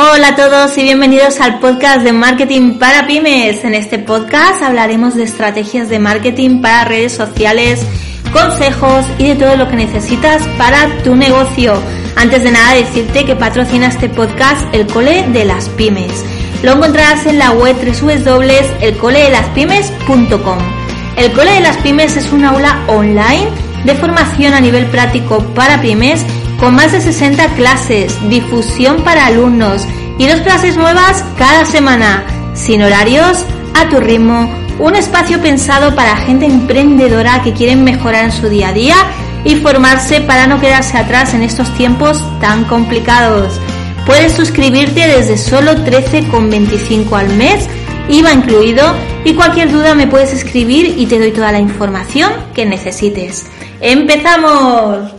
Hola a todos y bienvenidos al podcast de Marketing para Pymes. En este podcast hablaremos de estrategias de marketing para redes sociales, consejos y de todo lo que necesitas para tu negocio. Antes de nada decirte que patrocina este podcast el Cole de las Pymes. Lo encontrarás en la web www.elcoledelaspymes.com. El Cole de las Pymes es un aula online de formación a nivel práctico para pymes con más de 60 clases, difusión para alumnos y dos clases nuevas cada semana, sin horarios, a tu ritmo, un espacio pensado para gente emprendedora que quieren mejorar en su día a día y formarse para no quedarse atrás en estos tiempos tan complicados. Puedes suscribirte desde solo 13,25 al mes, IVA incluido, y cualquier duda me puedes escribir y te doy toda la información que necesites. ¡Empezamos!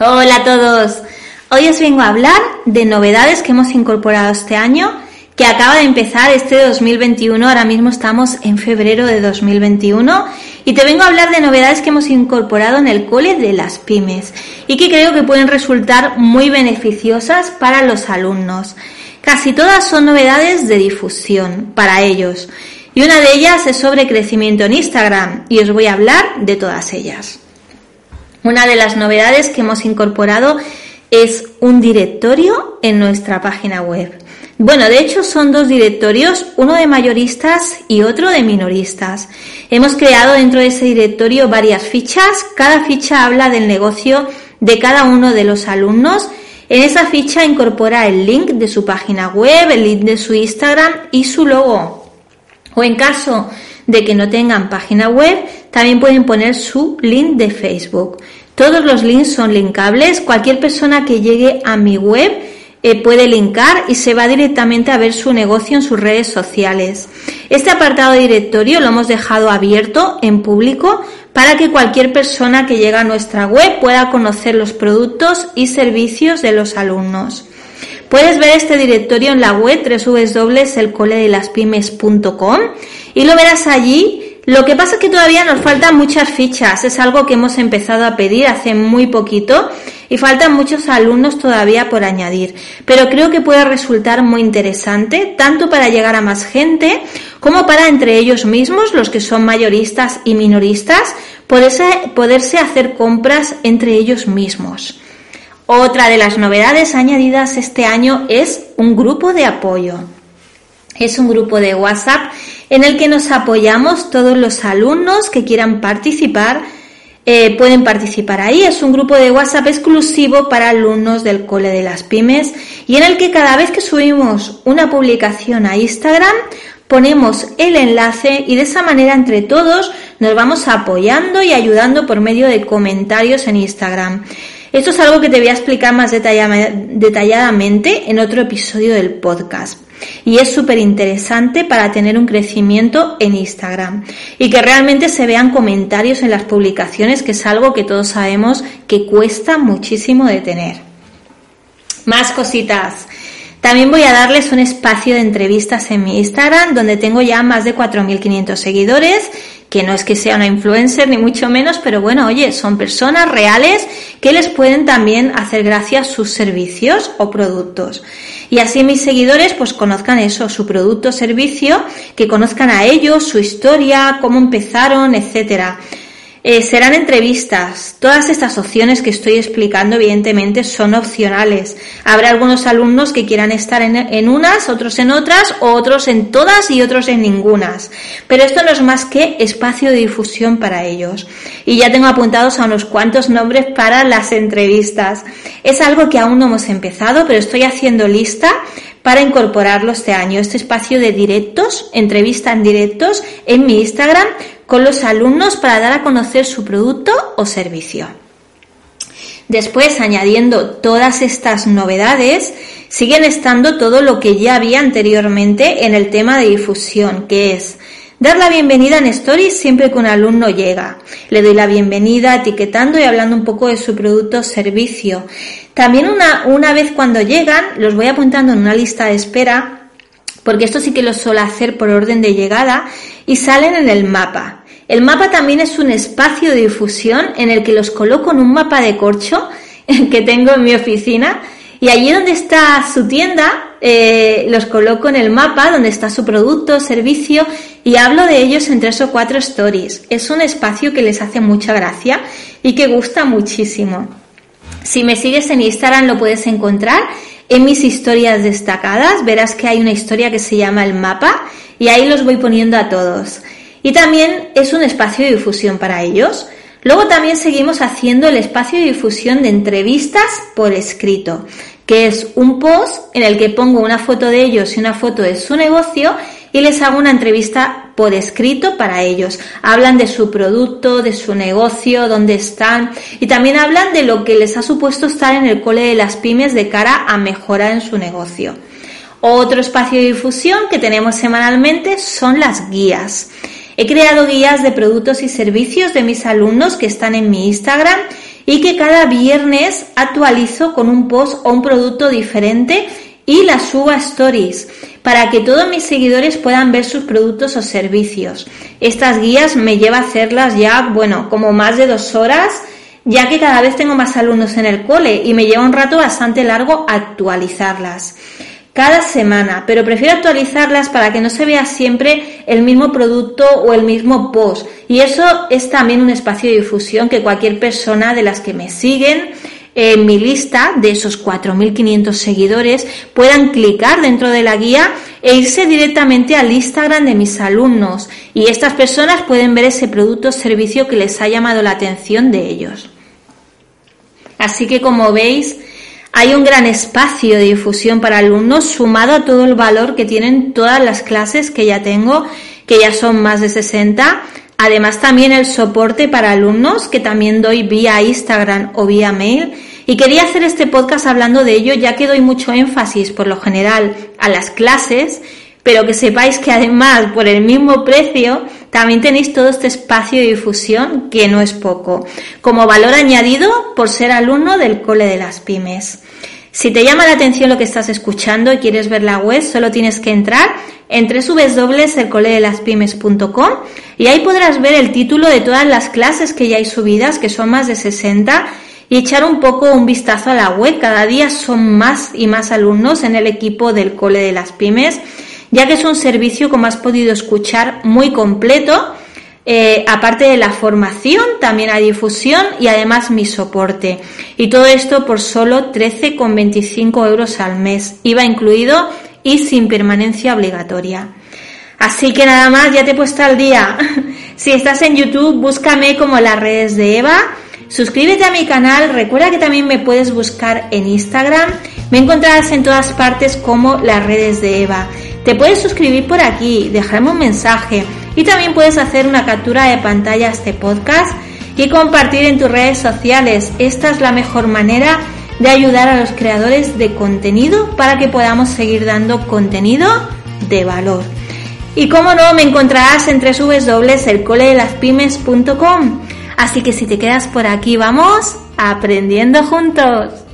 Hola a todos. Hoy os vengo a hablar de novedades que hemos incorporado este año, que acaba de empezar este 2021. Ahora mismo estamos en febrero de 2021 y te vengo a hablar de novedades que hemos incorporado en el cole de las pymes y que creo que pueden resultar muy beneficiosas para los alumnos. Casi todas son novedades de difusión para ellos y una de ellas es sobre crecimiento en Instagram y os voy a hablar de todas ellas. Una de las novedades que hemos incorporado es un directorio en nuestra página web. Bueno, de hecho son dos directorios, uno de mayoristas y otro de minoristas. Hemos creado dentro de ese directorio varias fichas, cada ficha habla del negocio de cada uno de los alumnos. En esa ficha incorpora el link de su página web, el link de su Instagram y su logo. O en caso de que no tengan página web, también pueden poner su link de Facebook. Todos los links son linkables. Cualquier persona que llegue a mi web eh, puede linkar y se va directamente a ver su negocio en sus redes sociales. Este apartado de directorio lo hemos dejado abierto en público para que cualquier persona que llegue a nuestra web pueda conocer los productos y servicios de los alumnos. Puedes ver este directorio en la web www.elcoledelaspymes.com y lo verás allí. Lo que pasa es que todavía nos faltan muchas fichas, es algo que hemos empezado a pedir hace muy poquito y faltan muchos alumnos todavía por añadir, pero creo que puede resultar muy interesante tanto para llegar a más gente como para entre ellos mismos, los que son mayoristas y minoristas, poderse, poderse hacer compras entre ellos mismos. Otra de las novedades añadidas este año es un grupo de apoyo. Es un grupo de WhatsApp en el que nos apoyamos todos los alumnos que quieran participar. Eh, pueden participar ahí. Es un grupo de WhatsApp exclusivo para alumnos del Cole de las Pymes y en el que cada vez que subimos una publicación a Instagram ponemos el enlace y de esa manera entre todos nos vamos apoyando y ayudando por medio de comentarios en Instagram. Esto es algo que te voy a explicar más detalladamente en otro episodio del podcast. Y es súper interesante para tener un crecimiento en Instagram y que realmente se vean comentarios en las publicaciones, que es algo que todos sabemos que cuesta muchísimo de tener. Más cositas. También voy a darles un espacio de entrevistas en mi Instagram, donde tengo ya más de 4.500 seguidores que no es que sea una influencer ni mucho menos, pero bueno, oye, son personas reales que les pueden también hacer gracia sus servicios o productos. Y así mis seguidores pues conozcan eso, su producto o servicio, que conozcan a ellos, su historia, cómo empezaron, etcétera. Eh, serán entrevistas. Todas estas opciones que estoy explicando, evidentemente, son opcionales. Habrá algunos alumnos que quieran estar en, unas, otros en otras, otros en todas y otros en ningunas. Pero esto no es más que espacio de difusión para ellos. Y ya tengo apuntados a unos cuantos nombres para las entrevistas. Es algo que aún no hemos empezado, pero estoy haciendo lista para incorporarlo este año. Este espacio de directos, entrevista en directos en mi Instagram con los alumnos para dar a conocer su producto o servicio. Después, añadiendo todas estas novedades, siguen estando todo lo que ya había anteriormente en el tema de difusión, que es dar la bienvenida en Stories siempre que un alumno llega. Le doy la bienvenida etiquetando y hablando un poco de su producto o servicio. También una, una vez cuando llegan, los voy apuntando en una lista de espera, porque esto sí que lo suelo hacer por orden de llegada, y salen en el mapa. El mapa también es un espacio de difusión en el que los coloco en un mapa de corcho que tengo en mi oficina y allí donde está su tienda eh, los coloco en el mapa donde está su producto, servicio y hablo de ellos en tres o cuatro stories. Es un espacio que les hace mucha gracia y que gusta muchísimo. Si me sigues en Instagram lo puedes encontrar en mis historias destacadas. Verás que hay una historia que se llama el mapa y ahí los voy poniendo a todos. Y también es un espacio de difusión para ellos. Luego también seguimos haciendo el espacio de difusión de entrevistas por escrito, que es un post en el que pongo una foto de ellos y una foto de su negocio y les hago una entrevista por escrito para ellos. Hablan de su producto, de su negocio, dónde están y también hablan de lo que les ha supuesto estar en el cole de las pymes de cara a mejorar en su negocio. Otro espacio de difusión que tenemos semanalmente son las guías. He creado guías de productos y servicios de mis alumnos que están en mi Instagram y que cada viernes actualizo con un post o un producto diferente y las subo a stories para que todos mis seguidores puedan ver sus productos o servicios. Estas guías me lleva a hacerlas ya, bueno, como más de dos horas, ya que cada vez tengo más alumnos en el cole y me lleva un rato bastante largo actualizarlas cada semana, pero prefiero actualizarlas para que no se vea siempre el mismo producto o el mismo post. Y eso es también un espacio de difusión que cualquier persona de las que me siguen en mi lista de esos 4.500 seguidores puedan clicar dentro de la guía e irse directamente al Instagram de mis alumnos y estas personas pueden ver ese producto o servicio que les ha llamado la atención de ellos. Así que como veis, hay un gran espacio de difusión para alumnos sumado a todo el valor que tienen todas las clases que ya tengo, que ya son más de 60. Además también el soporte para alumnos que también doy vía Instagram o vía mail. Y quería hacer este podcast hablando de ello ya que doy mucho énfasis por lo general a las clases, pero que sepáis que además por el mismo precio también tenéis todo este espacio de difusión que no es poco, como valor añadido por ser alumno del Cole de las Pymes. Si te llama la atención lo que estás escuchando y quieres ver la web, solo tienes que entrar en www.elcoledelaspymes.com y ahí podrás ver el título de todas las clases que ya hay subidas, que son más de 60, y echar un poco un vistazo a la web. Cada día son más y más alumnos en el equipo del Cole de las Pymes ya que es un servicio, como has podido escuchar, muy completo. Eh, aparte de la formación, también hay difusión y además mi soporte. Y todo esto por solo 13,25 euros al mes, IVA incluido y sin permanencia obligatoria. Así que nada más, ya te he puesto al día. si estás en YouTube, búscame como las redes de Eva. Suscríbete a mi canal, recuerda que también me puedes buscar en Instagram. Me encontrarás en todas partes como las redes de Eva. Te puedes suscribir por aquí, dejarme un mensaje y también puedes hacer una captura de pantalla a este podcast y compartir en tus redes sociales. Esta es la mejor manera de ayudar a los creadores de contenido para que podamos seguir dando contenido de valor. Y como no, me encontrarás en www.elcoledelaspymes.com. Así que si te quedas por aquí, vamos aprendiendo juntos.